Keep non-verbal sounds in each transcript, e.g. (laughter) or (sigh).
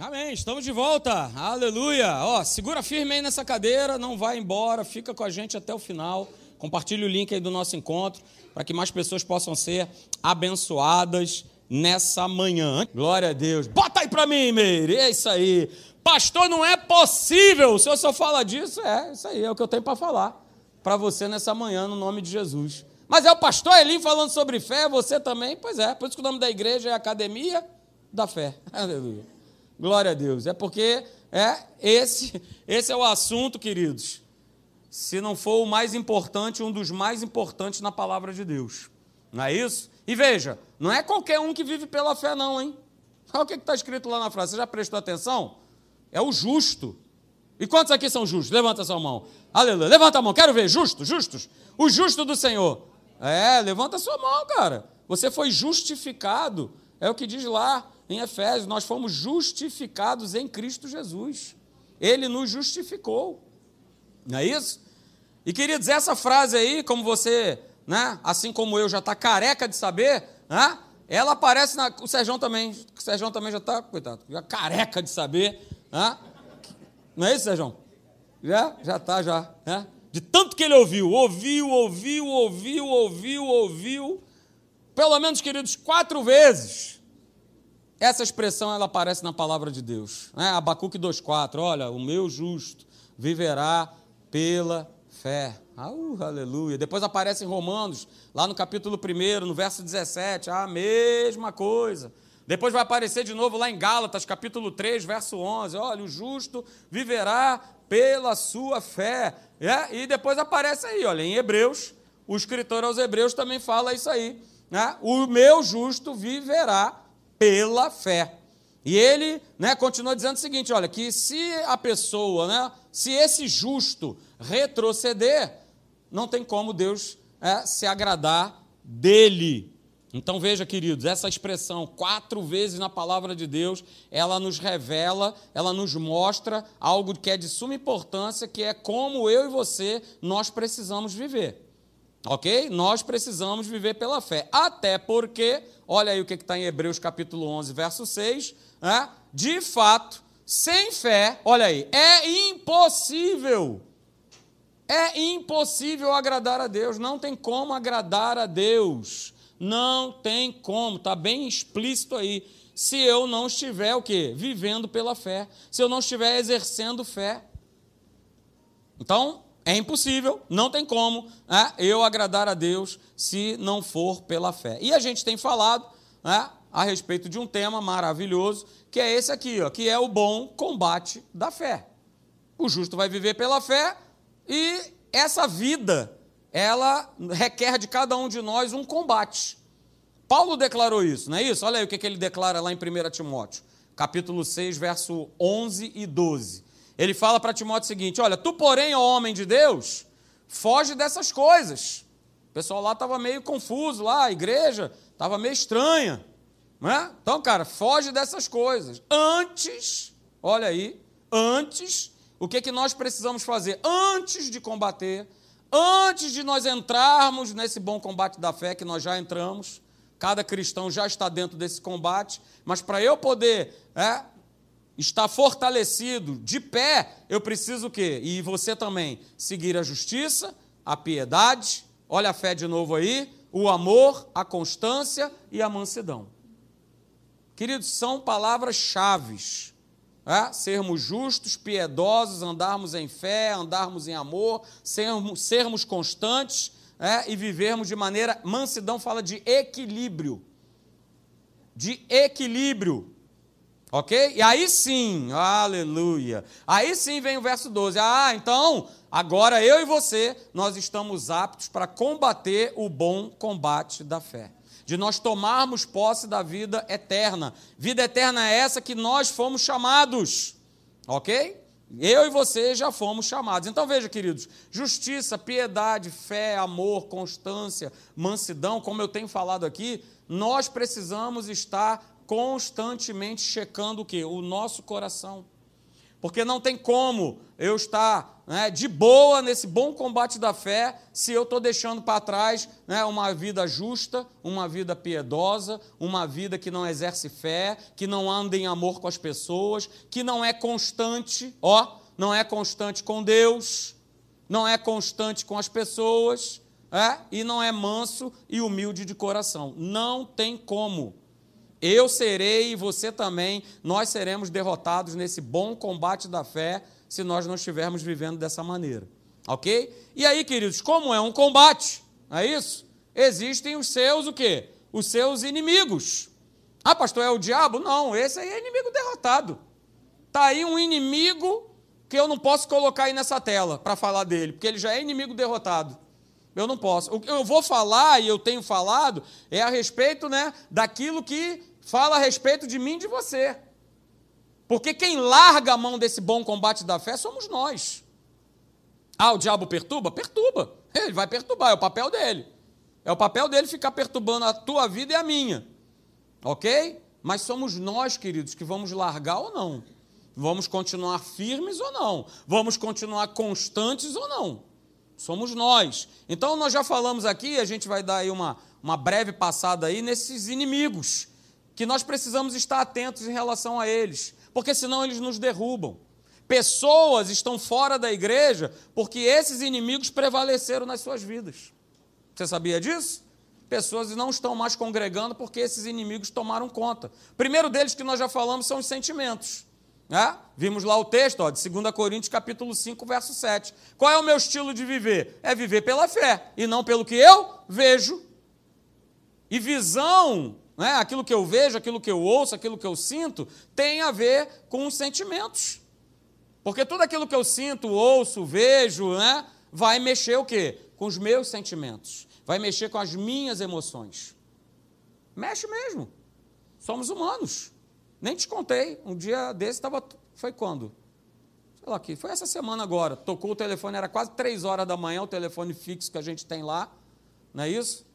Amém. Estamos de volta. Aleluia. Ó, segura firme aí nessa cadeira, não vai embora, fica com a gente até o final. Compartilhe o link aí do nosso encontro para que mais pessoas possam ser abençoadas nessa manhã. Glória a Deus. Bota aí para mim, Meire. É isso aí. Pastor, não é possível. O senhor só fala disso? É, isso aí é o que eu tenho para falar para você nessa manhã, no nome de Jesus. Mas é o pastor Eli falando sobre fé, você também? Pois é, por isso que o nome da igreja é Academia da Fé. (laughs) Aleluia. Glória a Deus. É porque é esse, esse é o assunto, queridos. Se não for o mais importante, um dos mais importantes na palavra de Deus. Não é isso? E veja, não é qualquer um que vive pela fé, não, hein? Olha o que está escrito lá na frase. Você já prestou atenção? É o justo. E quantos aqui são justos? Levanta sua mão. Aleluia. Levanta a mão. Quero ver. Justos, justos. O justo do Senhor. É, levanta sua mão, cara. Você foi justificado. É o que diz lá em Efésios, nós fomos justificados em Cristo Jesus. Ele nos justificou. Não é isso? E queridos, essa frase aí, como você, né, assim como eu, já está careca de saber, né, ela aparece na. O Sérgio também. O Sérgio também já está, coitado, já careca de saber. Né? Não é isso, Sérgio? Já? Já está, já. Né? De tanto que ele ouviu, ouviu, ouviu, ouviu, ouviu, ouviu. Pelo menos, queridos, quatro vezes. Essa expressão ela aparece na palavra de Deus. Né? Abacuque 2,4. Olha, o meu justo viverá pela fé. Uh, aleluia. Depois aparece em Romanos, lá no capítulo 1, no verso 17. A mesma coisa. Depois vai aparecer de novo lá em Gálatas, capítulo 3, verso 11. Olha, o justo viverá pela sua fé. É? E depois aparece aí, olha, em Hebreus, o escritor aos Hebreus também fala isso aí. Né? O meu justo viverá pela fé. E ele né, continua dizendo o seguinte: olha, que se a pessoa, né, se esse justo retroceder, não tem como Deus é, se agradar dele. Então veja, queridos, essa expressão quatro vezes na palavra de Deus, ela nos revela, ela nos mostra algo que é de suma importância, que é como eu e você nós precisamos viver. Ok? Nós precisamos viver pela fé. Até porque, olha aí o que está em Hebreus capítulo 11, verso 6. Né? De fato, sem fé, olha aí, é impossível. É impossível agradar a Deus. Não tem como agradar a Deus. Não tem como. Está bem explícito aí. Se eu não estiver o quê? Vivendo pela fé. Se eu não estiver exercendo fé. Então, é impossível, não tem como né, eu agradar a Deus se não for pela fé. E a gente tem falado né, a respeito de um tema maravilhoso, que é esse aqui, ó, que é o bom combate da fé. O justo vai viver pela fé e essa vida, ela requer de cada um de nós um combate. Paulo declarou isso, não é isso? Olha aí o que ele declara lá em 1 Timóteo, capítulo 6, verso 11 e 12 ele fala para Timóteo o seguinte: Olha, tu, porém, ó homem de Deus, foge dessas coisas. O pessoal lá estava meio confuso, lá, a igreja estava meio estranha. Né? Então, cara, foge dessas coisas. Antes, olha aí, antes, o que, que nós precisamos fazer? Antes de combater, antes de nós entrarmos nesse bom combate da fé que nós já entramos, cada cristão já está dentro desse combate, mas para eu poder é, está fortalecido, de pé, eu preciso o quê? E você também, seguir a justiça, a piedade, olha a fé de novo aí, o amor, a constância e a mansidão. Queridos, são palavras-chave. É? Sermos justos, piedosos, andarmos em fé, andarmos em amor, sermos, sermos constantes é? e vivermos de maneira. Mansidão fala de equilíbrio. De equilíbrio. Ok? E aí sim, aleluia. Aí sim vem o verso 12. Ah, então, agora eu e você, nós estamos aptos para combater o bom combate da fé. De nós tomarmos posse da vida eterna. Vida eterna é essa que nós fomos chamados. Ok? Eu e você já fomos chamados. Então veja, queridos: justiça, piedade, fé, amor, constância, mansidão, como eu tenho falado aqui, nós precisamos estar constantemente checando o que? O nosso coração. Porque não tem como eu estar né, de boa nesse bom combate da fé se eu estou deixando para trás né, uma vida justa, uma vida piedosa, uma vida que não exerce fé, que não anda em amor com as pessoas, que não é constante, ó, não é constante com Deus, não é constante com as pessoas, é, e não é manso e humilde de coração. Não tem como. Eu serei e você também, nós seremos derrotados nesse bom combate da fé se nós não estivermos vivendo dessa maneira. Ok? E aí, queridos, como é um combate, não é isso? Existem os seus o quê? Os seus inimigos. Ah, pastor, é o diabo? Não, esse aí é inimigo derrotado. Está aí um inimigo que eu não posso colocar aí nessa tela para falar dele, porque ele já é inimigo derrotado. Eu não posso. O que eu vou falar e eu tenho falado é a respeito, né, daquilo que fala a respeito de mim e de você. Porque quem larga a mão desse bom combate da fé somos nós. Ah, o diabo perturba? Perturba. (laughs) Ele vai perturbar, é o papel dele. É o papel dele ficar perturbando a tua vida e a minha. Ok? Mas somos nós, queridos, que vamos largar ou não. Vamos continuar firmes ou não. Vamos continuar constantes ou não. Somos nós. Então, nós já falamos aqui, a gente vai dar aí uma, uma breve passada aí nesses inimigos que nós precisamos estar atentos em relação a eles, porque senão eles nos derrubam. Pessoas estão fora da igreja porque esses inimigos prevaleceram nas suas vidas. Você sabia disso? Pessoas não estão mais congregando porque esses inimigos tomaram conta. Primeiro deles que nós já falamos são os sentimentos. Né? Vimos lá o texto ó, de 2 Coríntios capítulo 5, verso 7. Qual é o meu estilo de viver? É viver pela fé e não pelo que eu vejo. E visão né? aquilo que eu vejo, aquilo que eu ouço, aquilo que eu sinto, tem a ver com os sentimentos. Porque tudo aquilo que eu sinto, ouço, vejo, né, vai mexer o quê? Com os meus sentimentos. Vai mexer com as minhas emoções. Mexe mesmo. Somos humanos. Nem te contei. Um dia desse estava. Foi quando? Sei lá aqui. Foi essa semana agora. Tocou o telefone, era quase três horas da manhã, o telefone fixo que a gente tem lá. Não é isso?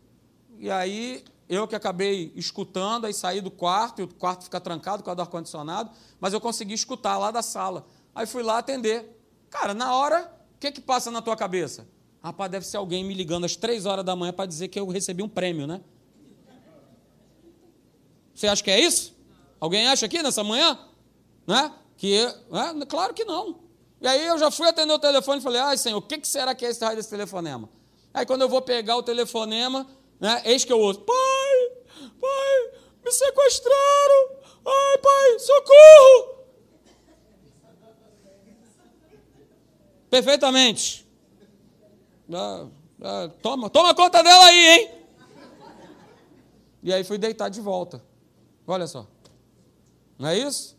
E aí eu que acabei escutando, aí saí do quarto, e o quarto fica trancado com o ar-condicionado, mas eu consegui escutar lá da sala. Aí fui lá atender. Cara, na hora, o que, que passa na tua cabeça? Rapaz, deve ser alguém me ligando às três horas da manhã para dizer que eu recebi um prêmio, né? Você acha que é isso? Alguém acha aqui nessa manhã? Né? Que, né? Claro que não. E aí eu já fui atender o telefone e falei, ai Senhor, o que, que será que é esse raio desse telefonema? Aí quando eu vou pegar o telefonema, né, eis que eu ouço, pai, Pai, me sequestraram. Ai, pai, socorro. Perfeitamente. Ah, ah, toma, toma conta dela aí, hein? E aí fui deitar de volta. Olha só. Não é isso?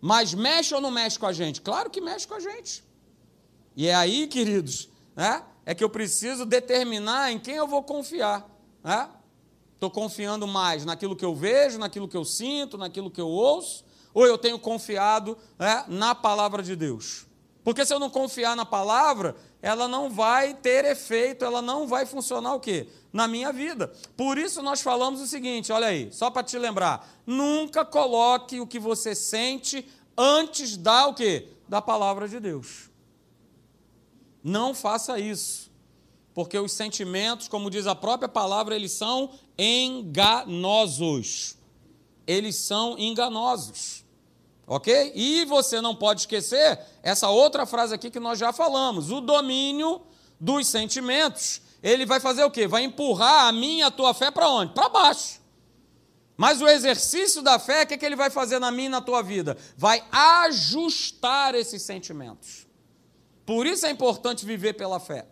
Mas mexe ou não mexe com a gente? Claro que mexe com a gente. E é aí, queridos, né, é que eu preciso determinar em quem eu vou confiar. Né? Estou confiando mais naquilo que eu vejo, naquilo que eu sinto, naquilo que eu ouço, ou eu tenho confiado né, na palavra de Deus? Porque se eu não confiar na palavra, ela não vai ter efeito, ela não vai funcionar o quê? Na minha vida. Por isso nós falamos o seguinte, olha aí, só para te lembrar, nunca coloque o que você sente antes da o quê? Da palavra de Deus. Não faça isso porque os sentimentos, como diz a própria palavra, eles são enganosos. Eles são enganosos. Ok? E você não pode esquecer essa outra frase aqui que nós já falamos: o domínio dos sentimentos. Ele vai fazer o quê? Vai empurrar a minha e a tua fé para onde? Para baixo. Mas o exercício da fé, o que, é que ele vai fazer na minha e na tua vida? Vai ajustar esses sentimentos. Por isso é importante viver pela fé.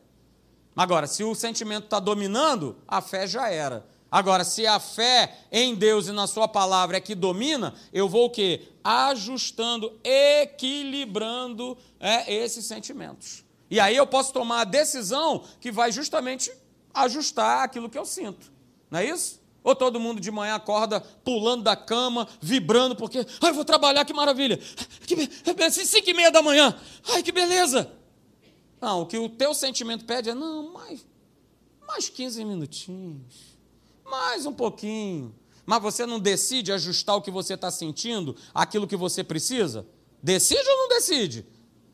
Agora, se o sentimento está dominando, a fé já era. Agora, se a fé em Deus e na Sua palavra é que domina, eu vou o quê? Ajustando, equilibrando é, esses sentimentos. E aí eu posso tomar a decisão que vai justamente ajustar aquilo que eu sinto. Não é isso? Ou todo mundo de manhã acorda pulando da cama, vibrando, porque, ai, vou trabalhar, que maravilha. Que, cinco e meia da manhã, ai, que beleza. Não, o que o teu sentimento pede é, não, mais, mais 15 minutinhos, mais um pouquinho. Mas você não decide ajustar o que você está sentindo, aquilo que você precisa? Decide ou não decide?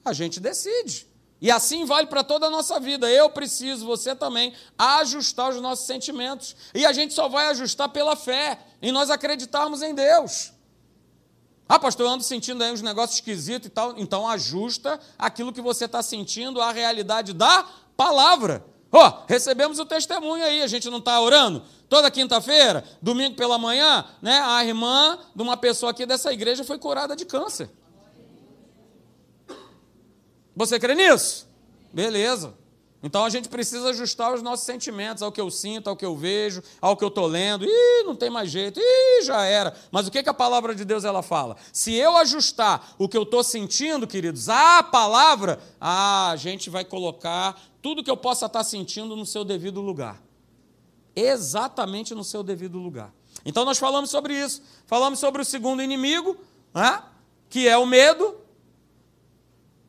A gente decide. E assim vale para toda a nossa vida. Eu preciso, você também, ajustar os nossos sentimentos. E a gente só vai ajustar pela fé, em nós acreditarmos em Deus. Ah, pastor, eu ando sentindo aí uns negócios esquisitos e tal. Então ajusta aquilo que você está sentindo à realidade da palavra. Ó, oh, recebemos o testemunho aí, a gente não está orando? Toda quinta-feira, domingo pela manhã, né, a irmã de uma pessoa aqui dessa igreja foi curada de câncer. Você crê nisso? Beleza. Então a gente precisa ajustar os nossos sentimentos ao que eu sinto, ao que eu vejo, ao que eu estou lendo. Ih, não tem mais jeito, ih, já era. Mas o que, que a palavra de Deus ela fala? Se eu ajustar o que eu estou sentindo, queridos, à palavra, ah, a gente vai colocar tudo que eu possa estar tá sentindo no seu devido lugar. Exatamente no seu devido lugar. Então nós falamos sobre isso. Falamos sobre o segundo inimigo, né, que é o medo.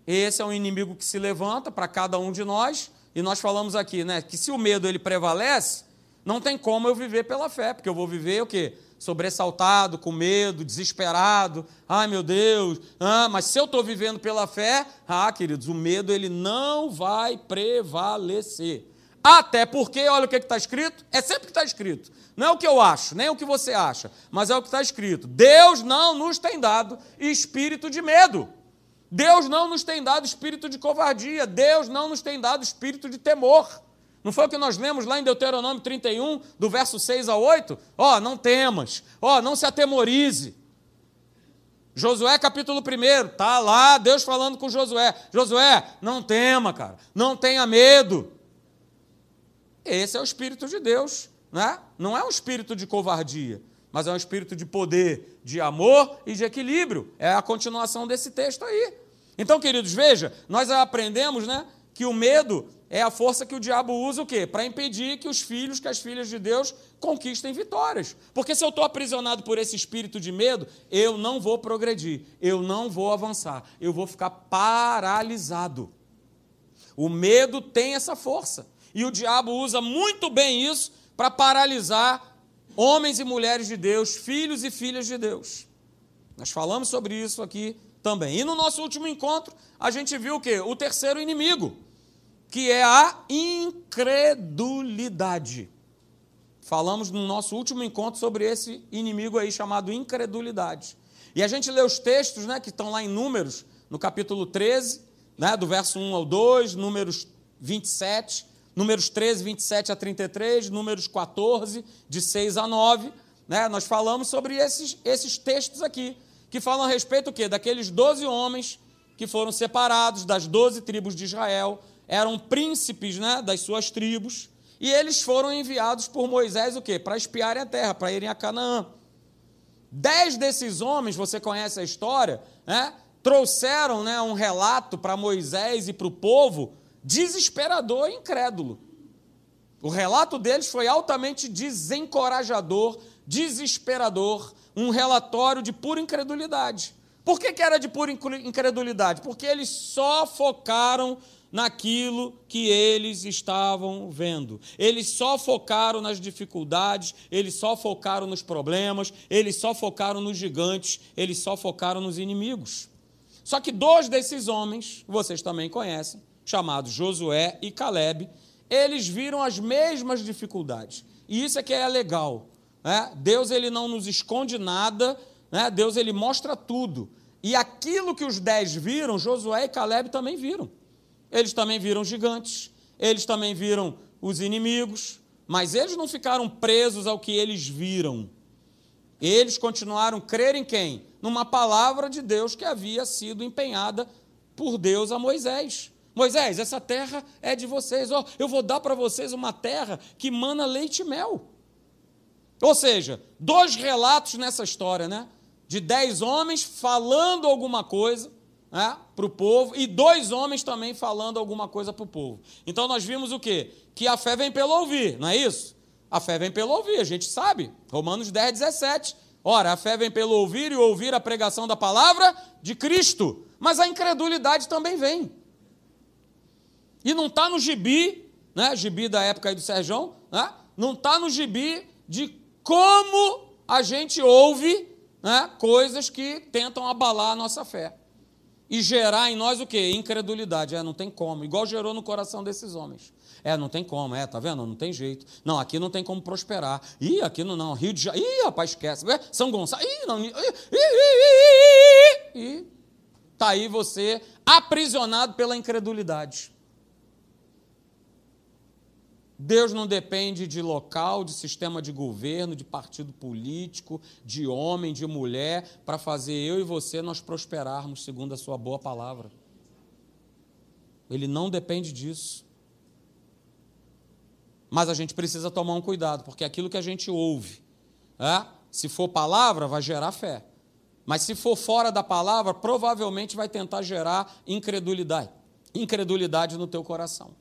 Esse é um inimigo que se levanta para cada um de nós, e nós falamos aqui, né, que se o medo ele prevalece, não tem como eu viver pela fé, porque eu vou viver o quê? Sobressaltado, com medo, desesperado. Ai, meu Deus. Ah, mas se eu estou vivendo pela fé, ah, queridos, o medo ele não vai prevalecer. Até porque, olha o que está escrito, é sempre o que está escrito. Não é o que eu acho, nem o que você acha, mas é o que está escrito. Deus não nos tem dado espírito de medo. Deus não nos tem dado espírito de covardia, Deus não nos tem dado espírito de temor. Não foi o que nós lemos lá em Deuteronômio 31, do verso 6 a 8? Ó, oh, não temas, ó, oh, não se atemorize. Josué capítulo 1, tá lá Deus falando com Josué. Josué, não tema, cara, não tenha medo. Esse é o espírito de Deus, né? Não é um espírito de covardia, mas é um espírito de poder, de amor e de equilíbrio. É a continuação desse texto aí. Então, queridos, veja, nós aprendemos, né, que o medo é a força que o diabo usa o quê? Para impedir que os filhos, que as filhas de Deus conquistem vitórias. Porque se eu estou aprisionado por esse espírito de medo, eu não vou progredir, eu não vou avançar, eu vou ficar paralisado. O medo tem essa força. E o diabo usa muito bem isso para paralisar homens e mulheres de Deus, filhos e filhas de Deus. Nós falamos sobre isso aqui também. E no nosso último encontro, a gente viu o quê? O terceiro inimigo, que é a incredulidade. Falamos no nosso último encontro sobre esse inimigo aí chamado incredulidade. E a gente lê os textos, né, que estão lá em Números, no capítulo 13, né, do verso 1 ao 2, Números 27, Números 13, 27 a 33, Números 14, de 6 a 9. Né, nós falamos sobre esses, esses textos aqui que falam a respeito o quê? Daqueles doze homens que foram separados das doze tribos de Israel, eram príncipes né, das suas tribos, e eles foram enviados por Moisés o quê? Para espiarem a terra, para irem a Canaã. Dez desses homens, você conhece a história, né, trouxeram né, um relato para Moisés e para o povo desesperador e incrédulo. O relato deles foi altamente desencorajador, desesperador, um relatório de pura incredulidade. Por que, que era de pura incredulidade? Porque eles só focaram naquilo que eles estavam vendo. Eles só focaram nas dificuldades, eles só focaram nos problemas, eles só focaram nos gigantes, eles só focaram nos inimigos. Só que dois desses homens, vocês também conhecem, chamados Josué e Caleb, eles viram as mesmas dificuldades. E isso é que é legal. Né? Deus ele não nos esconde nada, né? Deus ele mostra tudo. E aquilo que os dez viram, Josué e Caleb também viram. Eles também viram gigantes, eles também viram os inimigos, mas eles não ficaram presos ao que eles viram. Eles continuaram a crer em quem? Numa palavra de Deus que havia sido empenhada por Deus a Moisés. Moisés, essa terra é de vocês. Oh, eu vou dar para vocês uma terra que mana leite e mel. Ou seja, dois relatos nessa história, né? De dez homens falando alguma coisa né, para o povo e dois homens também falando alguma coisa para o povo. Então nós vimos o quê? Que a fé vem pelo ouvir, não é isso? A fé vem pelo ouvir, a gente sabe. Romanos 10, 17. Ora, a fé vem pelo ouvir e ouvir a pregação da palavra de Cristo. Mas a incredulidade também vem. E não está no gibi, né? Gibi da época aí do Serjão, né? Não está no gibi de como a gente ouve né, coisas que tentam abalar a nossa fé. e gerar em nós o quê? Incredulidade. É, não tem como. Igual gerou no coração desses homens. É, não tem como, é, tá vendo? Não tem jeito. Não, aqui não tem como prosperar. Ih, aqui não, não. Rio de Janeiro. Ih, rapaz, esquece. É, São Gonçalo. Ih, não. Ih, ih, ih, ih, ih. Tá aí você aprisionado pela incredulidade. Deus não depende de local, de sistema de governo, de partido político, de homem, de mulher, para fazer eu e você nós prosperarmos segundo a sua boa palavra. Ele não depende disso. Mas a gente precisa tomar um cuidado, porque aquilo que a gente ouve, é, se for palavra, vai gerar fé. Mas se for fora da palavra, provavelmente vai tentar gerar incredulidade. Incredulidade no teu coração.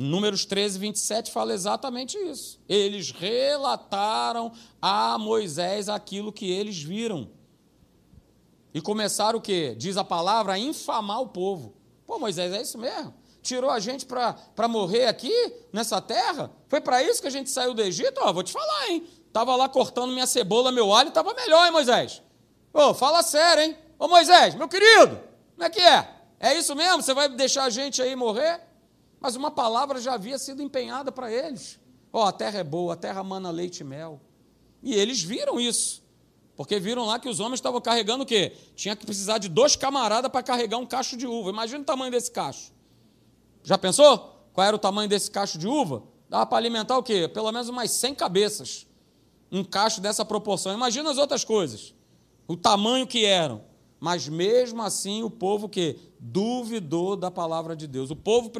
Números 13, 27 fala exatamente isso. Eles relataram a Moisés aquilo que eles viram. E começaram o quê? Diz a palavra, a infamar o povo. Pô, Moisés, é isso mesmo? Tirou a gente para morrer aqui, nessa terra? Foi para isso que a gente saiu do Egito? Ó, vou te falar, hein? Estava lá cortando minha cebola, meu alho, estava melhor, hein, Moisés? Ô, fala sério, hein? Ô, Moisés, meu querido, como é que é? É isso mesmo? Você vai deixar a gente aí morrer? Mas uma palavra já havia sido empenhada para eles. Ó, oh, a terra é boa, a terra mana leite e mel. E eles viram isso. Porque viram lá que os homens estavam carregando o quê? Tinha que precisar de dois camaradas para carregar um cacho de uva. Imagina o tamanho desse cacho. Já pensou? Qual era o tamanho desse cacho de uva? Dava para alimentar o quê? Pelo menos umas 100 cabeças. Um cacho dessa proporção. Imagina as outras coisas. O tamanho que eram. Mas mesmo assim o povo que duvidou da palavra de Deus. O povo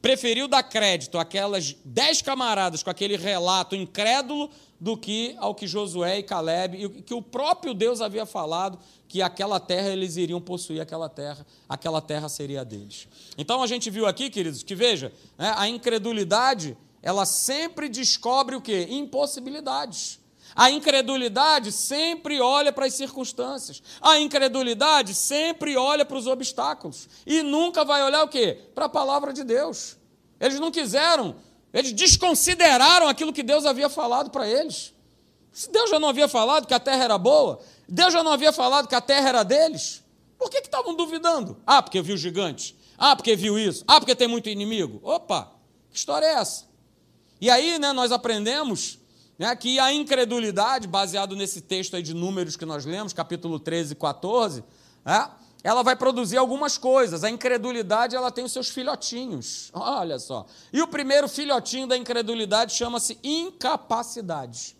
preferiu dar crédito àquelas dez camaradas com aquele relato incrédulo do que ao que Josué e Caleb e que o próprio Deus havia falado que aquela terra eles iriam possuir aquela terra, aquela terra seria deles. Então a gente viu aqui, queridos, que veja, né, a incredulidade ela sempre descobre o que? Impossibilidades. A incredulidade sempre olha para as circunstâncias. A incredulidade sempre olha para os obstáculos. E nunca vai olhar o quê? Para a palavra de Deus. Eles não quiseram, eles desconsideraram aquilo que Deus havia falado para eles. Se Deus já não havia falado que a terra era boa, Deus já não havia falado que a terra era deles, por que estavam duvidando? Ah, porque viu gigantes. Ah, porque viu isso. Ah, porque tem muito inimigo. Opa, que história é essa? E aí, né, nós aprendemos né, que a incredulidade, baseado nesse texto aí de números que nós lemos, capítulo 13 e 14, né, ela vai produzir algumas coisas. A incredulidade ela tem os seus filhotinhos. Olha só. E o primeiro filhotinho da incredulidade chama-se incapacidade.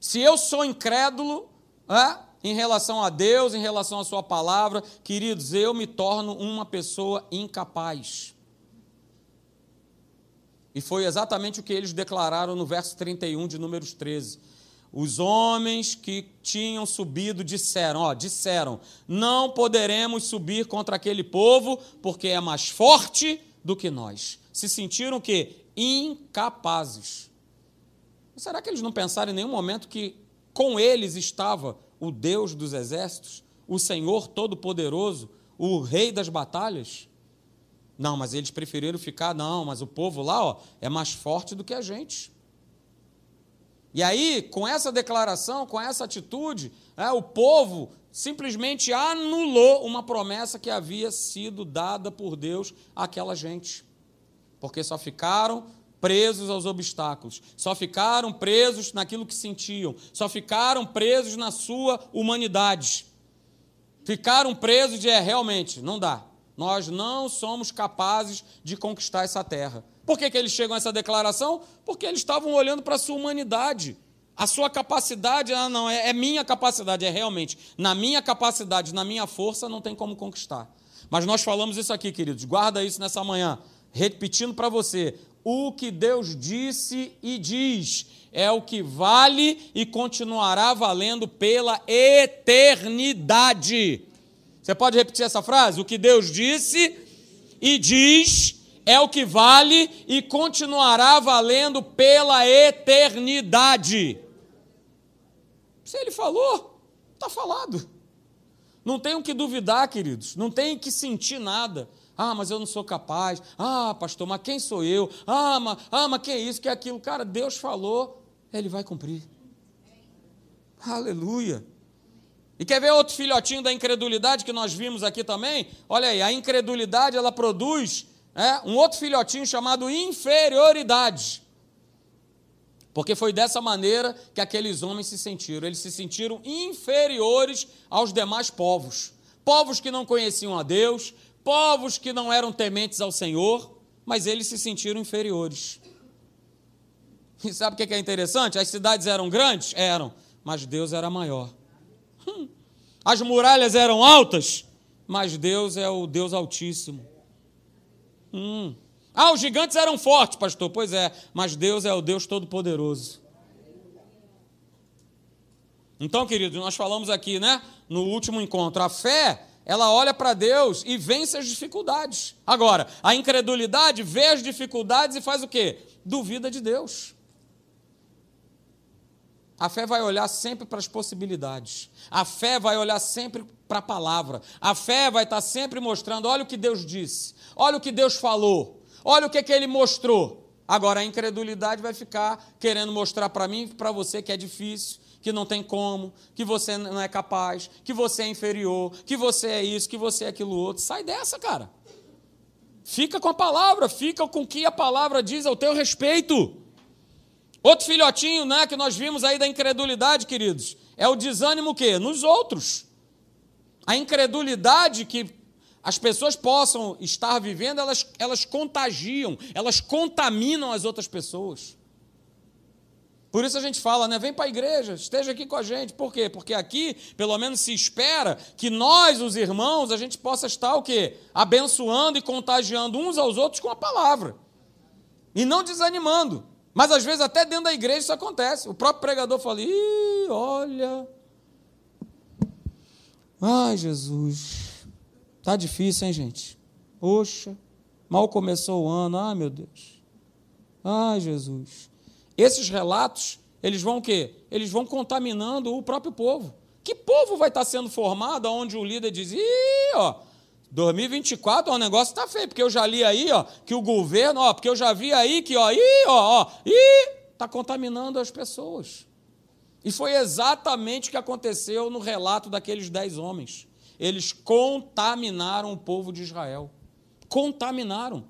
Se eu sou incrédulo é, em relação a Deus, em relação à Sua palavra, queridos, eu me torno uma pessoa incapaz. E foi exatamente o que eles declararam no verso 31 de Números 13. Os homens que tinham subido disseram, ó, disseram: "Não poderemos subir contra aquele povo, porque é mais forte do que nós". Se sentiram que incapazes. Será que eles não pensaram em nenhum momento que com eles estava o Deus dos exércitos, o Senhor todo-poderoso, o rei das batalhas? Não, mas eles preferiram ficar, não, mas o povo lá ó, é mais forte do que a gente. E aí, com essa declaração, com essa atitude, é, o povo simplesmente anulou uma promessa que havia sido dada por Deus àquela gente. Porque só ficaram presos aos obstáculos, só ficaram presos naquilo que sentiam, só ficaram presos na sua humanidade. Ficaram presos de, é, realmente, não dá. Nós não somos capazes de conquistar essa terra. Por que, que eles chegam a essa declaração? Porque eles estavam olhando para a sua humanidade. A sua capacidade, ah, não, é, é minha capacidade, é realmente. Na minha capacidade, na minha força, não tem como conquistar. Mas nós falamos isso aqui, queridos, guarda isso nessa manhã, repetindo para você: o que Deus disse e diz é o que vale e continuará valendo pela eternidade. Você pode repetir essa frase? O que Deus disse e diz é o que vale e continuará valendo pela eternidade. Se ele falou, está falado. Não tem o que duvidar, queridos. Não tem que sentir nada. Ah, mas eu não sou capaz. Ah, pastor, mas quem sou eu? Ah, mas, ah, mas que é isso, que é aquilo? Cara, Deus falou, ele vai cumprir. Aleluia. E quer ver outro filhotinho da incredulidade que nós vimos aqui também? Olha aí, a incredulidade ela produz é, um outro filhotinho chamado inferioridade. Porque foi dessa maneira que aqueles homens se sentiram. Eles se sentiram inferiores aos demais povos. Povos que não conheciam a Deus, povos que não eram tementes ao Senhor, mas eles se sentiram inferiores. E sabe o que é interessante? As cidades eram grandes? Eram, mas Deus era maior. (laughs) As muralhas eram altas, mas Deus é o Deus Altíssimo. Hum. Ah, os gigantes eram fortes, pastor. Pois é, mas Deus é o Deus Todo-Poderoso. Então, queridos, nós falamos aqui, né, no último encontro, a fé, ela olha para Deus e vence as dificuldades. Agora, a incredulidade vê as dificuldades e faz o quê? Duvida de Deus. A fé vai olhar sempre para as possibilidades. A fé vai olhar sempre para a palavra. A fé vai estar sempre mostrando: olha o que Deus disse, olha o que Deus falou, olha o que, que ele mostrou. Agora a incredulidade vai ficar querendo mostrar para mim e para você que é difícil, que não tem como, que você não é capaz, que você é inferior, que você é isso, que você é aquilo outro. Sai dessa, cara. Fica com a palavra, fica com o que a palavra diz ao teu respeito. Outro filhotinho, né, que nós vimos aí da incredulidade, queridos, é o desânimo que nos outros. A incredulidade que as pessoas possam estar vivendo, elas, elas contagiam, elas contaminam as outras pessoas. Por isso a gente fala, né? Vem para a igreja, esteja aqui com a gente. Por quê? Porque aqui, pelo menos, se espera que nós, os irmãos, a gente possa estar o quê? Abençoando e contagiando uns aos outros com a palavra. E não desanimando. Mas às vezes até dentro da igreja isso acontece. O próprio pregador fala: Ih, olha. Ai, Jesus. Tá difícil, hein, gente? Poxa, mal começou o ano. Ai, meu Deus. Ai, Jesus. Esses relatos, eles vão o quê? Eles vão contaminando o próprio povo. Que povo vai estar sendo formado onde o líder diz: Ih, ó, 2024, ó, o negócio está feio, porque eu já li aí, ó, que o governo, ó, porque eu já vi aí que, ó, ih, ó, ó, ih, está contaminando as pessoas. E foi exatamente o que aconteceu no relato daqueles dez homens. Eles contaminaram o povo de Israel. Contaminaram.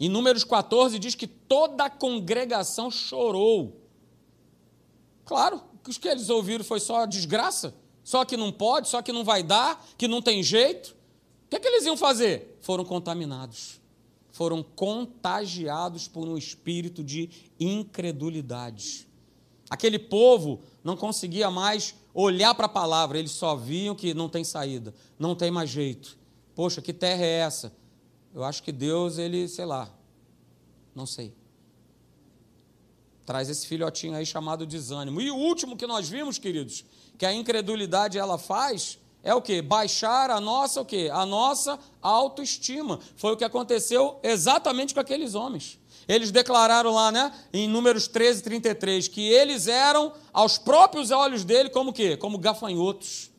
Em Números 14 diz que toda a congregação chorou. Claro, o que eles ouviram foi só desgraça, só que não pode, só que não vai dar, que não tem jeito. O que, é que eles iam fazer? Foram contaminados. Foram contagiados por um espírito de incredulidade. Aquele povo não conseguia mais olhar para a palavra, eles só viam que não tem saída, não tem mais jeito. Poxa, que terra é essa? Eu acho que Deus, ele, sei lá, não sei. Traz esse filhotinho aí chamado desânimo. E o último que nós vimos, queridos, que a incredulidade ela faz, é o que? Baixar a nossa o quê? A nossa autoestima. Foi o que aconteceu exatamente com aqueles homens. Eles declararam lá, né, em Números 13, 33, que eles eram, aos próprios olhos dele, como quê? Como gafanhotos.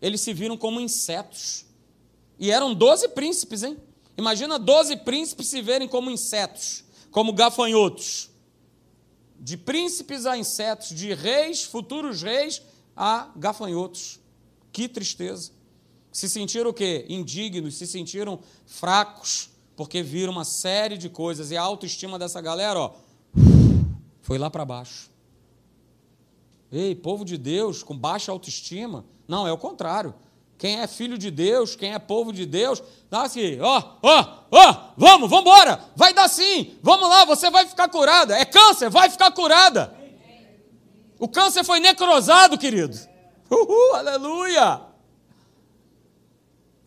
Eles se viram como insetos. E eram doze príncipes, hein? Imagina doze príncipes se verem como insetos, como gafanhotos. De príncipes a insetos, de reis, futuros reis, a gafanhotos. Que tristeza. Se sentiram o quê? Indignos, se sentiram fracos, porque viram uma série de coisas. E a autoestima dessa galera, ó, foi lá para baixo. Ei, povo de Deus com baixa autoestima? Não, é o contrário. Quem é filho de Deus, quem é povo de Deus, dá assim, ó, ó, ó, vamos, vamos embora, vai dar sim, vamos lá, você vai ficar curada. É câncer, vai ficar curada. O câncer foi necrosado, querido. Uhul, aleluia!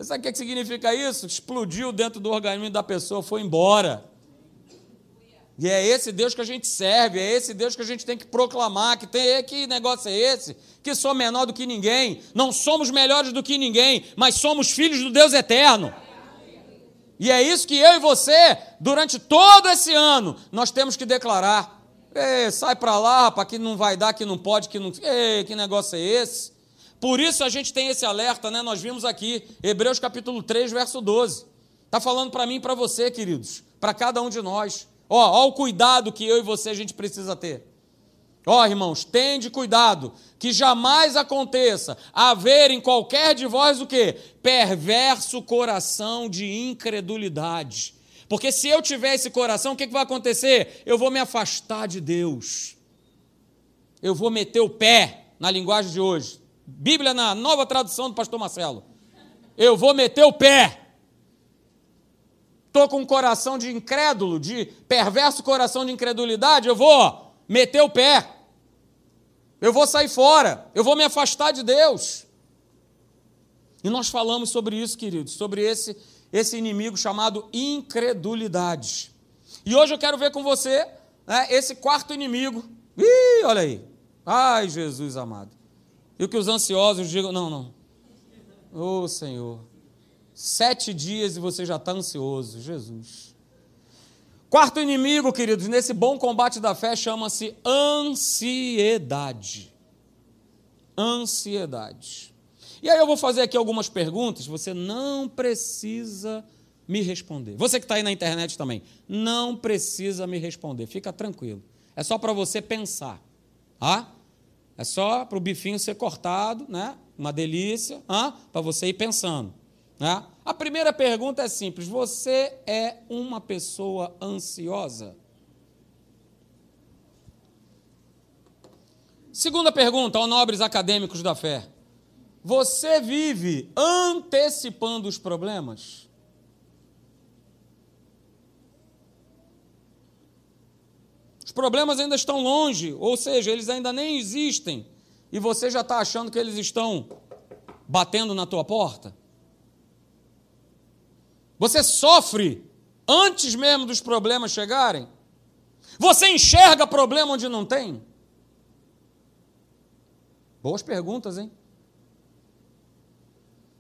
Sabe o que, é que significa isso? Explodiu dentro do organismo da pessoa, foi embora. E é esse Deus que a gente serve, é esse Deus que a gente tem que proclamar, que tem que negócio é esse? Que sou menor do que ninguém, não somos melhores do que ninguém, mas somos filhos do Deus eterno. E é isso que eu e você, durante todo esse ano, nós temos que declarar. Ei, sai para lá, para que não vai dar, que não pode, que não. Ei, que negócio é esse? Por isso a gente tem esse alerta, né? Nós vimos aqui, Hebreus capítulo 3, verso 12. Está falando para mim e para você, queridos, para cada um de nós. Ó, ó o cuidado que eu e você a gente precisa ter. Ó, irmãos, tende cuidado, que jamais aconteça haver em qualquer de vós o quê? Perverso coração de incredulidade. Porque se eu tiver esse coração, o que vai acontecer? Eu vou me afastar de Deus. Eu vou meter o pé, na linguagem de hoje. Bíblia na nova tradução do pastor Marcelo. Eu vou meter o pé. Estou com um coração de incrédulo, de perverso coração de incredulidade, eu vou meter o pé. Eu vou sair fora, eu vou me afastar de Deus. E nós falamos sobre isso, queridos, sobre esse, esse inimigo chamado incredulidade. E hoje eu quero ver com você né, esse quarto inimigo. Ih, olha aí. Ai, Jesus amado. E o que os ansiosos digam, não, não. Ô oh, Senhor, sete dias e você já está ansioso, Jesus. Quarto inimigo, queridos, nesse bom combate da fé chama-se ansiedade. Ansiedade. E aí eu vou fazer aqui algumas perguntas, você não precisa me responder. Você que está aí na internet também, não precisa me responder, fica tranquilo. É só para você pensar. Ah? É só para o bifinho ser cortado, né? Uma delícia, para você ir pensando. Né? A primeira pergunta é simples: você é uma pessoa ansiosa? Segunda pergunta, aos nobres acadêmicos da fé: você vive antecipando os problemas? Os problemas ainda estão longe, ou seja, eles ainda nem existem, e você já está achando que eles estão batendo na tua porta? Você sofre antes mesmo dos problemas chegarem? Você enxerga problema onde não tem? Boas perguntas, hein?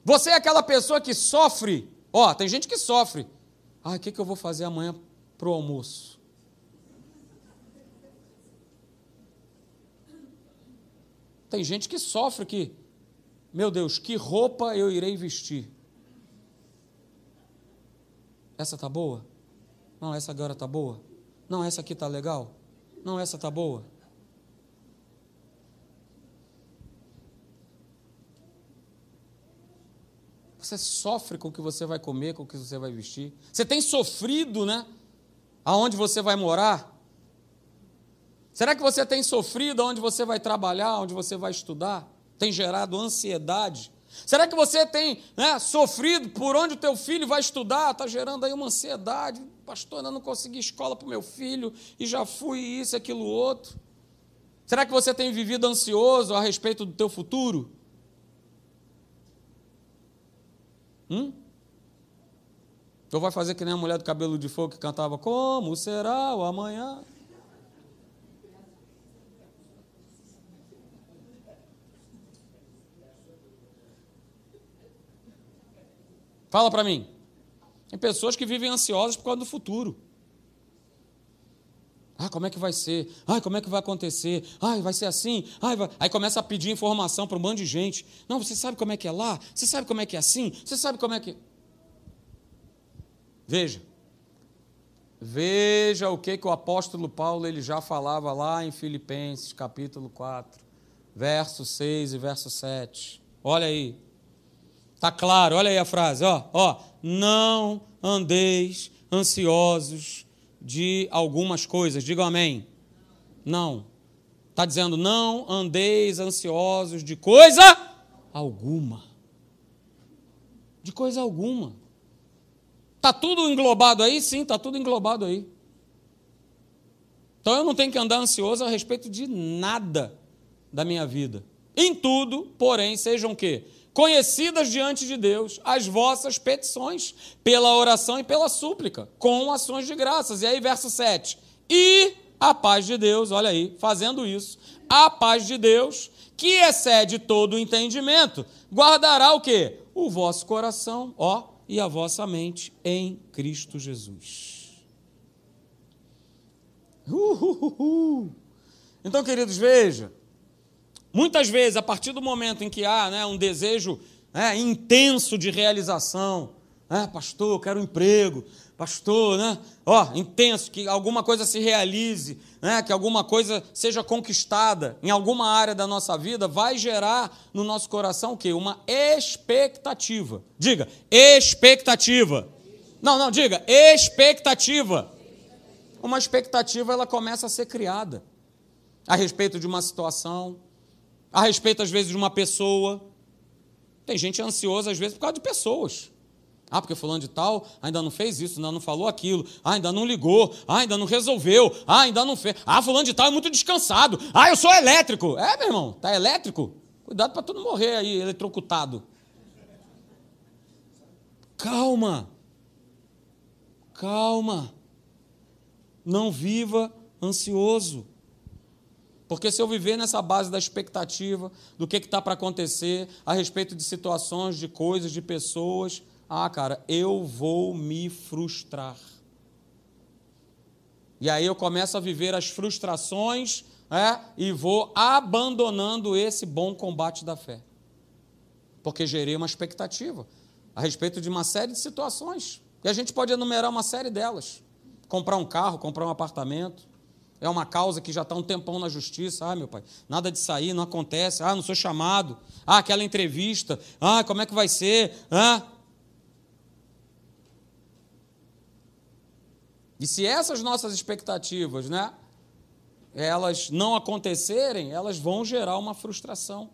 Você é aquela pessoa que sofre. Ó, tem gente que sofre. Ah, o que, que eu vou fazer amanhã para o almoço? Tem gente que sofre que, meu Deus, que roupa eu irei vestir? Essa tá boa? Não, essa agora tá boa? Não, essa aqui tá legal? Não, essa tá boa? Você sofre com o que você vai comer, com o que você vai vestir. Você tem sofrido, né? Aonde você vai morar? Será que você tem sofrido aonde você vai trabalhar, onde você vai estudar? Tem gerado ansiedade? Será que você tem né, sofrido por onde o teu filho vai estudar? Está gerando aí uma ansiedade. Pastor, ainda não consegui escola para o meu filho e já fui isso, aquilo, outro. Será que você tem vivido ansioso a respeito do teu futuro? Hum? Ou vai fazer que nem a mulher do cabelo de fogo que cantava Como será o amanhã? Fala para mim. Tem pessoas que vivem ansiosas por causa do futuro. Ah, como é que vai ser? Ah, como é que vai acontecer? Ah, vai ser assim? Ah, vai... Aí começa a pedir informação para um bando de gente. Não, você sabe como é que é lá? Você sabe como é que é assim? Você sabe como é que. Veja. Veja o que, que o apóstolo Paulo ele já falava lá em Filipenses, capítulo 4, verso 6 e verso 7. Olha aí. Está claro, olha aí a frase, ó, ó, não andeis ansiosos de algumas coisas. Digam amém. Não. Está dizendo, não andeis ansiosos de coisa alguma. De coisa alguma. Está tudo englobado aí? Sim, está tudo englobado aí. Então eu não tenho que andar ansioso a respeito de nada da minha vida. Em tudo, porém, sejam o quê? Conhecidas diante de Deus as vossas petições, pela oração e pela súplica, com ações de graças. E aí, verso 7. E a paz de Deus, olha aí, fazendo isso, a paz de Deus, que excede todo o entendimento, guardará o quê? O vosso coração, ó, e a vossa mente em Cristo Jesus. Então, queridos, veja, Muitas vezes, a partir do momento em que há né, um desejo né, intenso de realização, É, pastor, eu quero um emprego. Pastor, né? Ó, intenso, que alguma coisa se realize, né? que alguma coisa seja conquistada em alguma área da nossa vida, vai gerar no nosso coração o quê? Uma expectativa. Diga, expectativa. Não, não, diga, expectativa. Uma expectativa, ela começa a ser criada a respeito de uma situação, a respeito, às vezes, de uma pessoa. Tem gente ansiosa, às vezes, por causa de pessoas. Ah, porque fulano de tal ainda não fez isso, ainda não falou aquilo, ah, ainda não ligou, ah, ainda não resolveu, ah, ainda não fez. Ah, fulano de tal é muito descansado. Ah, eu sou elétrico. É, meu irmão, tá elétrico? Cuidado para tu não morrer aí, eletrocutado. Calma. Calma. Não viva ansioso. Porque se eu viver nessa base da expectativa do que está para acontecer a respeito de situações, de coisas, de pessoas, ah, cara, eu vou me frustrar. E aí eu começo a viver as frustrações é, e vou abandonando esse bom combate da fé. Porque gerei uma expectativa a respeito de uma série de situações. E a gente pode enumerar uma série delas. Comprar um carro, comprar um apartamento. É uma causa que já está um tempão na justiça. Ah, meu pai, nada de sair, não acontece. Ah, não sou chamado. Ah, aquela entrevista. Ah, como é que vai ser? Ah, E se essas nossas expectativas, né, elas não acontecerem, elas vão gerar uma frustração.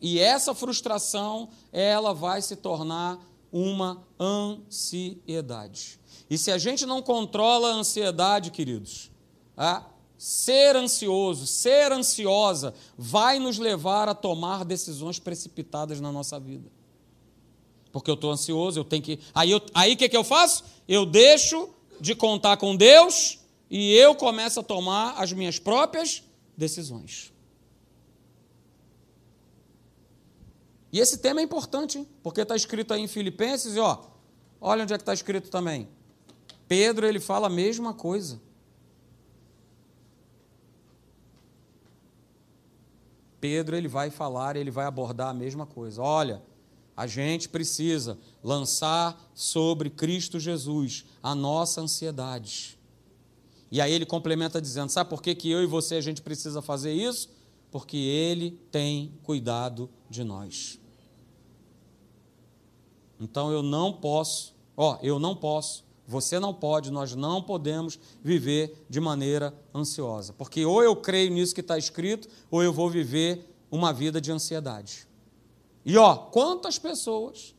E essa frustração, ela vai se tornar uma ansiedade. E se a gente não controla a ansiedade, queridos, é, ser ansioso, ser ansiosa, vai nos levar a tomar decisões precipitadas na nossa vida. Porque eu estou ansioso, eu tenho que. Aí o aí que, que eu faço? Eu deixo de contar com Deus e eu começo a tomar as minhas próprias decisões. E esse tema é importante, hein? porque está escrito aí em Filipenses, e ó, olha onde é que está escrito também. Pedro, ele fala a mesma coisa. Pedro, ele vai falar, ele vai abordar a mesma coisa. Olha, a gente precisa lançar sobre Cristo Jesus a nossa ansiedade. E aí ele complementa dizendo: sabe por que, que eu e você a gente precisa fazer isso? Porque ele tem cuidado de nós. Então eu não posso, ó, eu não posso, você não pode, nós não podemos viver de maneira ansiosa. Porque ou eu creio nisso que está escrito, ou eu vou viver uma vida de ansiedade. E ó, quantas pessoas,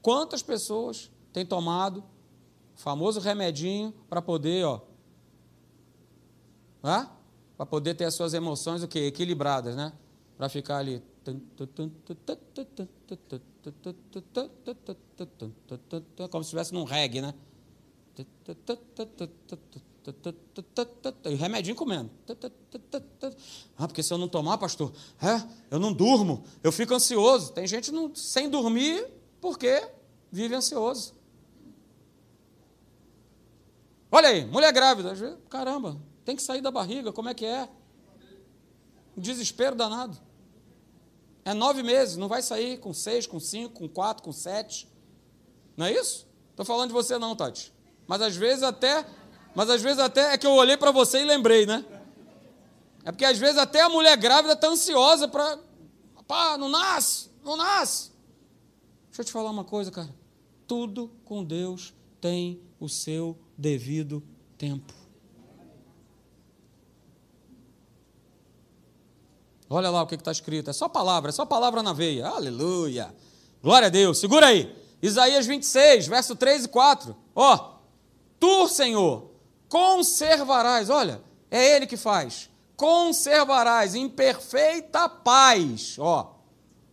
quantas pessoas têm tomado o famoso remedinho para poder, ó, para poder ter as suas emoções o quê? equilibradas, né? Para ficar ali como se estivesse num reggae, né? E remedinho comendo. Ah, porque se eu não tomar, pastor, é, eu não durmo, eu fico ansioso. Tem gente não, sem dormir porque vive ansioso. Olha aí, mulher grávida, caramba, tem que sair da barriga, como é que é? Desespero danado. É nove meses, não vai sair com seis, com cinco, com quatro, com sete. Não é isso? Estou falando de você não, Tati. Mas às vezes até mas às vezes até é que eu olhei para você e lembrei, né? É porque às vezes até a mulher grávida está ansiosa para. Pá, não nasce, não nasce. Deixa eu te falar uma coisa, cara. Tudo com Deus tem o seu devido tempo. Olha lá o que está escrito. É só palavra, é só palavra na veia. Aleluia. Glória a Deus. Segura aí. Isaías 26, verso 3 e 4. Ó, oh, tu, Senhor, conservarás, olha, é ele que faz, conservarás em perfeita paz, ó,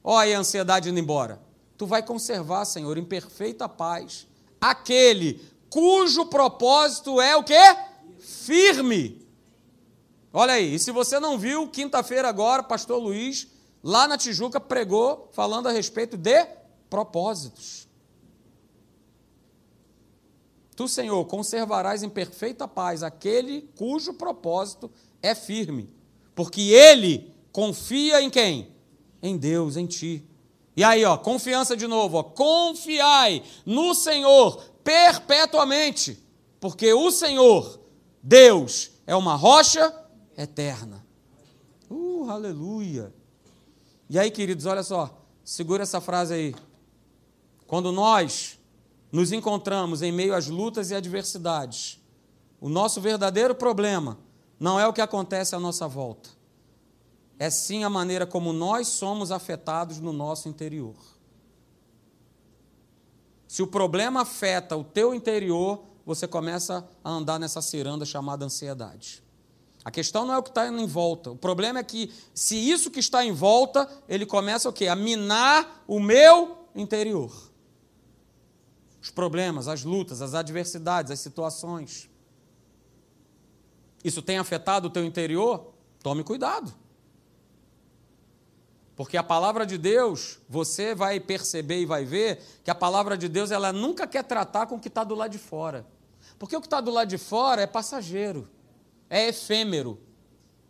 ó a ansiedade indo embora. Tu vai conservar, Senhor, em perfeita paz, aquele cujo propósito é o quê? Firme. Olha aí, e se você não viu, quinta-feira agora, pastor Luiz, lá na Tijuca, pregou falando a respeito de propósitos. Tu, Senhor, conservarás em perfeita paz aquele cujo propósito é firme, porque ele confia em quem? Em Deus, em ti. E aí, ó, confiança de novo, ó, confiai no Senhor perpetuamente, porque o Senhor, Deus, é uma rocha eterna. Uh, aleluia. E aí, queridos, olha só, segura essa frase aí. Quando nós nos encontramos em meio às lutas e adversidades, o nosso verdadeiro problema não é o que acontece à nossa volta, é sim a maneira como nós somos afetados no nosso interior. Se o problema afeta o teu interior, você começa a andar nessa ciranda chamada ansiedade. A questão não é o que está em volta. O problema é que, se isso que está em volta, ele começa o quê? A minar o meu interior. Os problemas, as lutas, as adversidades, as situações. Isso tem afetado o teu interior? Tome cuidado. Porque a palavra de Deus, você vai perceber e vai ver que a palavra de Deus, ela nunca quer tratar com o que está do lado de fora. Porque o que está do lado de fora é passageiro é efêmero.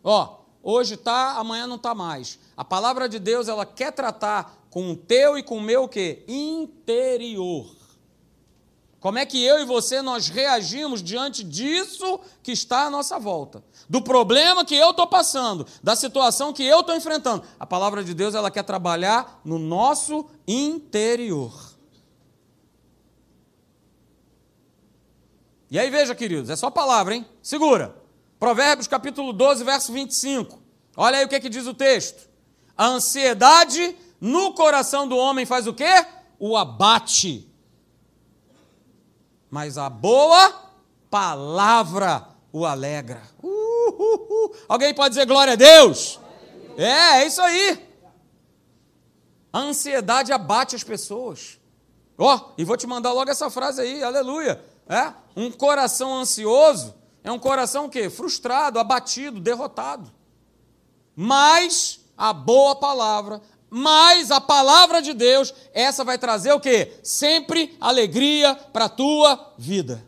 Ó, hoje está, amanhã não está mais. A palavra de Deus, ela quer tratar com o teu e com o meu o quê? Interior. Como é que eu e você nós reagimos diante disso que está à nossa volta? Do problema que eu estou passando, da situação que eu estou enfrentando. A palavra de Deus ela quer trabalhar no nosso interior. E aí veja, queridos, é só palavra, hein? Segura. Provérbios capítulo 12, verso 25. Olha aí o que, que diz o texto. A ansiedade no coração do homem faz o quê? O abate. Mas a boa palavra o alegra. Alguém pode dizer glória a Deus? É, é isso aí. A ansiedade abate as pessoas. Ó, oh, e vou te mandar logo essa frase aí, aleluia. É? Um coração ansioso é um coração o quê? Frustrado, abatido, derrotado. Mas a boa palavra, mas a palavra de Deus, essa vai trazer o quê? Sempre alegria para a tua vida.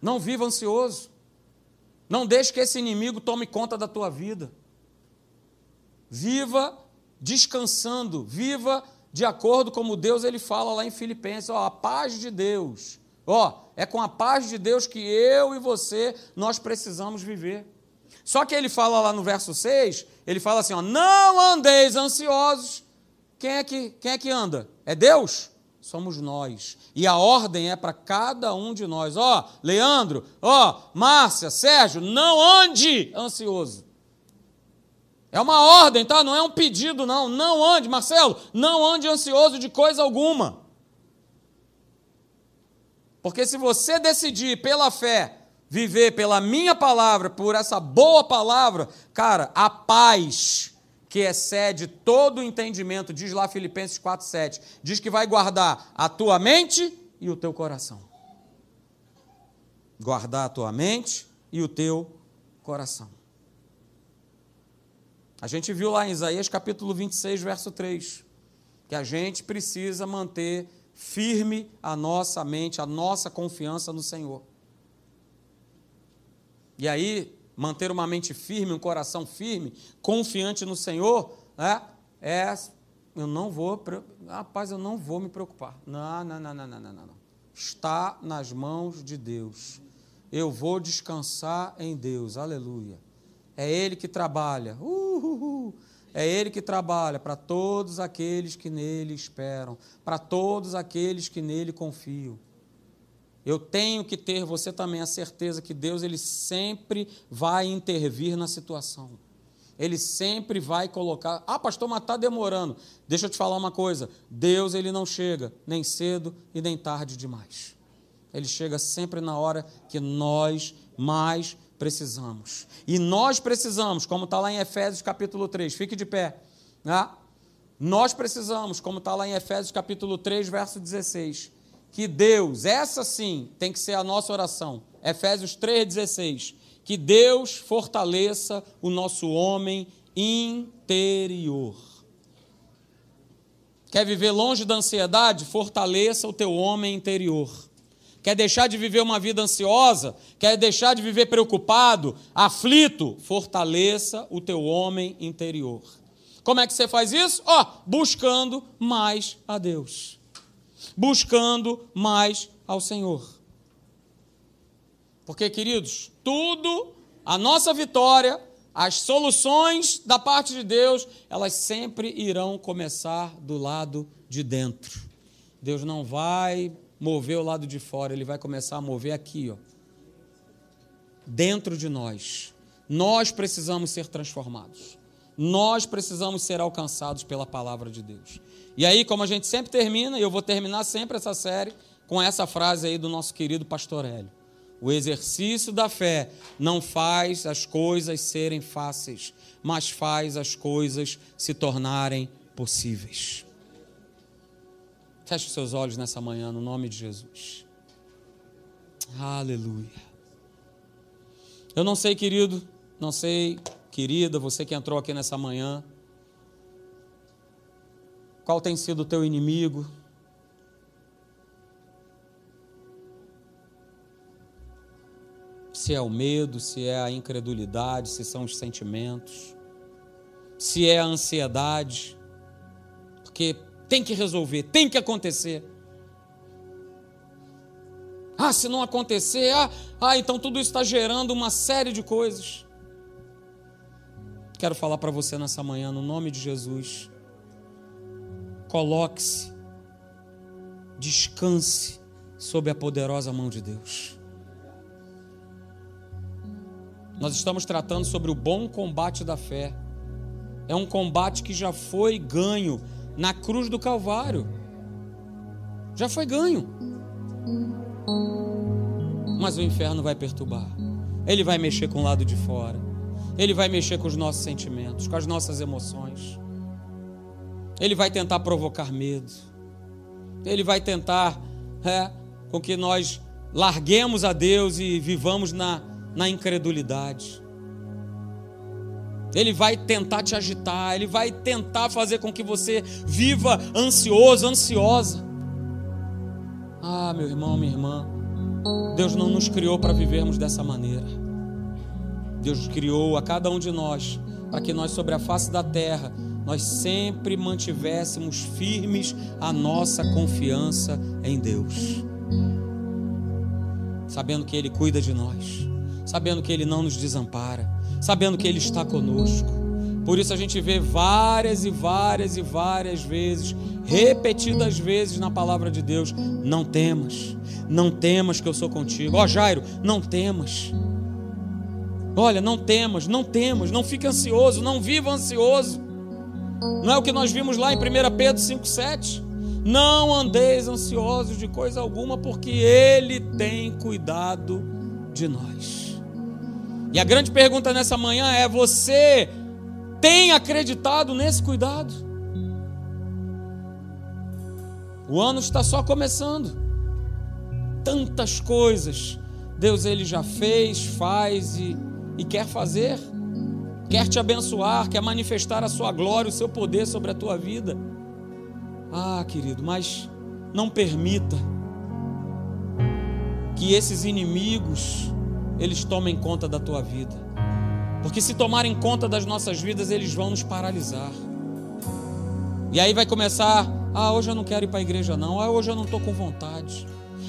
Não viva ansioso. Não deixe que esse inimigo tome conta da tua vida. Viva descansando, viva de acordo como Deus ele fala lá em Filipenses, ó, a paz de Deus. Ó, é com a paz de Deus que eu e você nós precisamos viver. Só que ele fala lá no verso 6, ele fala assim, ó, não andeis ansiosos. Quem é que, quem é que anda? É Deus? Somos nós. E a ordem é para cada um de nós. Ó, Leandro, ó, Márcia, Sérgio, não ande ansioso. É uma ordem, tá? Não é um pedido, não. Não ande, Marcelo, não ande ansioso de coisa alguma. Porque se você decidir pela fé viver pela minha palavra, por essa boa palavra, cara, a paz que excede todo o entendimento, diz lá Filipenses 4:7, diz que vai guardar a tua mente e o teu coração. Guardar a tua mente e o teu coração. A gente viu lá em Isaías capítulo 26, verso 3, que a gente precisa manter firme a nossa mente, a nossa confiança no Senhor. E aí, manter uma mente firme, um coração firme, confiante no Senhor, né, é eu não vou, rapaz, eu não vou me preocupar. Não, não, não, não, não, não, não. Está nas mãos de Deus. Eu vou descansar em Deus. Aleluia. É Ele que trabalha. Uhul. É Ele que trabalha para todos aqueles que nele esperam, para todos aqueles que nele confiam. Eu tenho que ter você também a certeza que Deus ele sempre vai intervir na situação. Ele sempre vai colocar. Ah, pastor, mas está demorando. Deixa eu te falar uma coisa. Deus ele não chega nem cedo e nem tarde demais. Ele chega sempre na hora que nós mais precisamos. E nós precisamos, como está lá em Efésios capítulo 3, fique de pé. Né? Nós precisamos, como está lá em Efésios capítulo 3, verso 16, que Deus, essa sim tem que ser a nossa oração. Efésios 3,16. Que Deus fortaleça o nosso homem interior. Quer viver longe da ansiedade? Fortaleça o teu homem interior. quer deixar de viver uma vida ansiosa, quer deixar de viver preocupado, aflito, fortaleça o teu homem interior. Como é que você faz isso? Ó, oh, buscando mais a Deus. Buscando mais ao Senhor. Porque, queridos, tudo, a nossa vitória, as soluções da parte de Deus, elas sempre irão começar do lado de dentro. Deus não vai mover o lado de fora, ele vai começar a mover aqui, ó. Dentro de nós. Nós precisamos ser transformados. Nós precisamos ser alcançados pela palavra de Deus. E aí, como a gente sempre termina, e eu vou terminar sempre essa série com essa frase aí do nosso querido pastor Hélio. O exercício da fé não faz as coisas serem fáceis, mas faz as coisas se tornarem possíveis. Feche seus olhos nessa manhã, no nome de Jesus. Aleluia. Eu não sei, querido, não sei querida, você que entrou aqui nessa manhã, qual tem sido o teu inimigo? Se é o medo, se é a incredulidade, se são os sentimentos, se é a ansiedade, porque tem que resolver, tem que acontecer. Ah, se não acontecer, ah, ah então tudo está gerando uma série de coisas. Quero falar para você nessa manhã, no nome de Jesus. Coloque-se, descanse sob a poderosa mão de Deus. Nós estamos tratando sobre o bom combate da fé. É um combate que já foi ganho na cruz do Calvário. Já foi ganho. Mas o inferno vai perturbar. Ele vai mexer com o lado de fora. Ele vai mexer com os nossos sentimentos, com as nossas emoções. Ele vai tentar provocar medo. Ele vai tentar é, com que nós larguemos a Deus e vivamos na, na incredulidade. Ele vai tentar te agitar, ele vai tentar fazer com que você viva ansioso, ansiosa. Ah, meu irmão, minha irmã, Deus não nos criou para vivermos dessa maneira. Deus criou a cada um de nós para que nós, sobre a face da terra, nós sempre mantivéssemos firmes a nossa confiança em Deus, sabendo que Ele cuida de nós, sabendo que Ele não nos desampara, sabendo que Ele está conosco. Por isso a gente vê várias e várias e várias vezes, repetidas vezes na palavra de Deus: não temas, não temas que eu sou contigo. Ó oh, Jairo, não temas. Olha, não temas, não temas, não fique ansioso, não viva ansioso. Não é o que nós vimos lá em 1 Pedro 5,7? Não andeis ansiosos de coisa alguma, porque Ele tem cuidado de nós. E a grande pergunta nessa manhã é: você tem acreditado nesse cuidado? O ano está só começando. Tantas coisas Deus ele já fez, faz e e quer fazer, quer te abençoar, quer manifestar a sua glória, o seu poder sobre a tua vida. Ah, querido, mas não permita que esses inimigos eles tomem conta da tua vida. Porque se tomarem conta das nossas vidas, eles vão nos paralisar. E aí vai começar: ah, hoje eu não quero ir para a igreja, não. Ah, hoje eu não estou com vontade.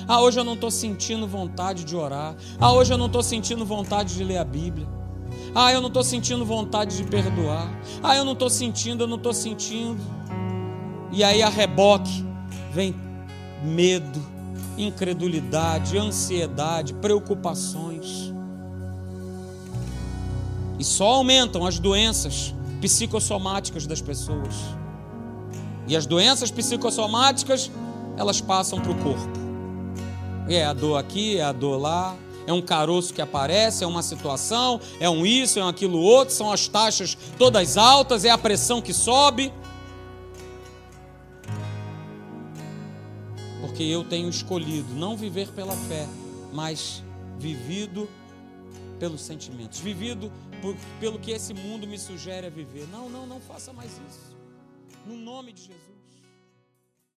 Ah, hoje eu não estou sentindo vontade de orar. Ah, hoje eu não estou sentindo vontade de ler a Bíblia. Ah, eu não estou sentindo vontade de perdoar. Ah, eu não estou sentindo, eu não estou sentindo. E aí a reboque vem medo, incredulidade, ansiedade, preocupações. E só aumentam as doenças psicossomáticas das pessoas. E as doenças psicossomáticas, elas passam para o corpo. É a dor aqui, é a dor lá, é um caroço que aparece, é uma situação, é um isso, é um aquilo outro, são as taxas todas altas, é a pressão que sobe. Porque eu tenho escolhido não viver pela fé, mas vivido pelos sentimentos, vivido por, pelo que esse mundo me sugere a viver. Não, não, não faça mais isso. No nome de Jesus.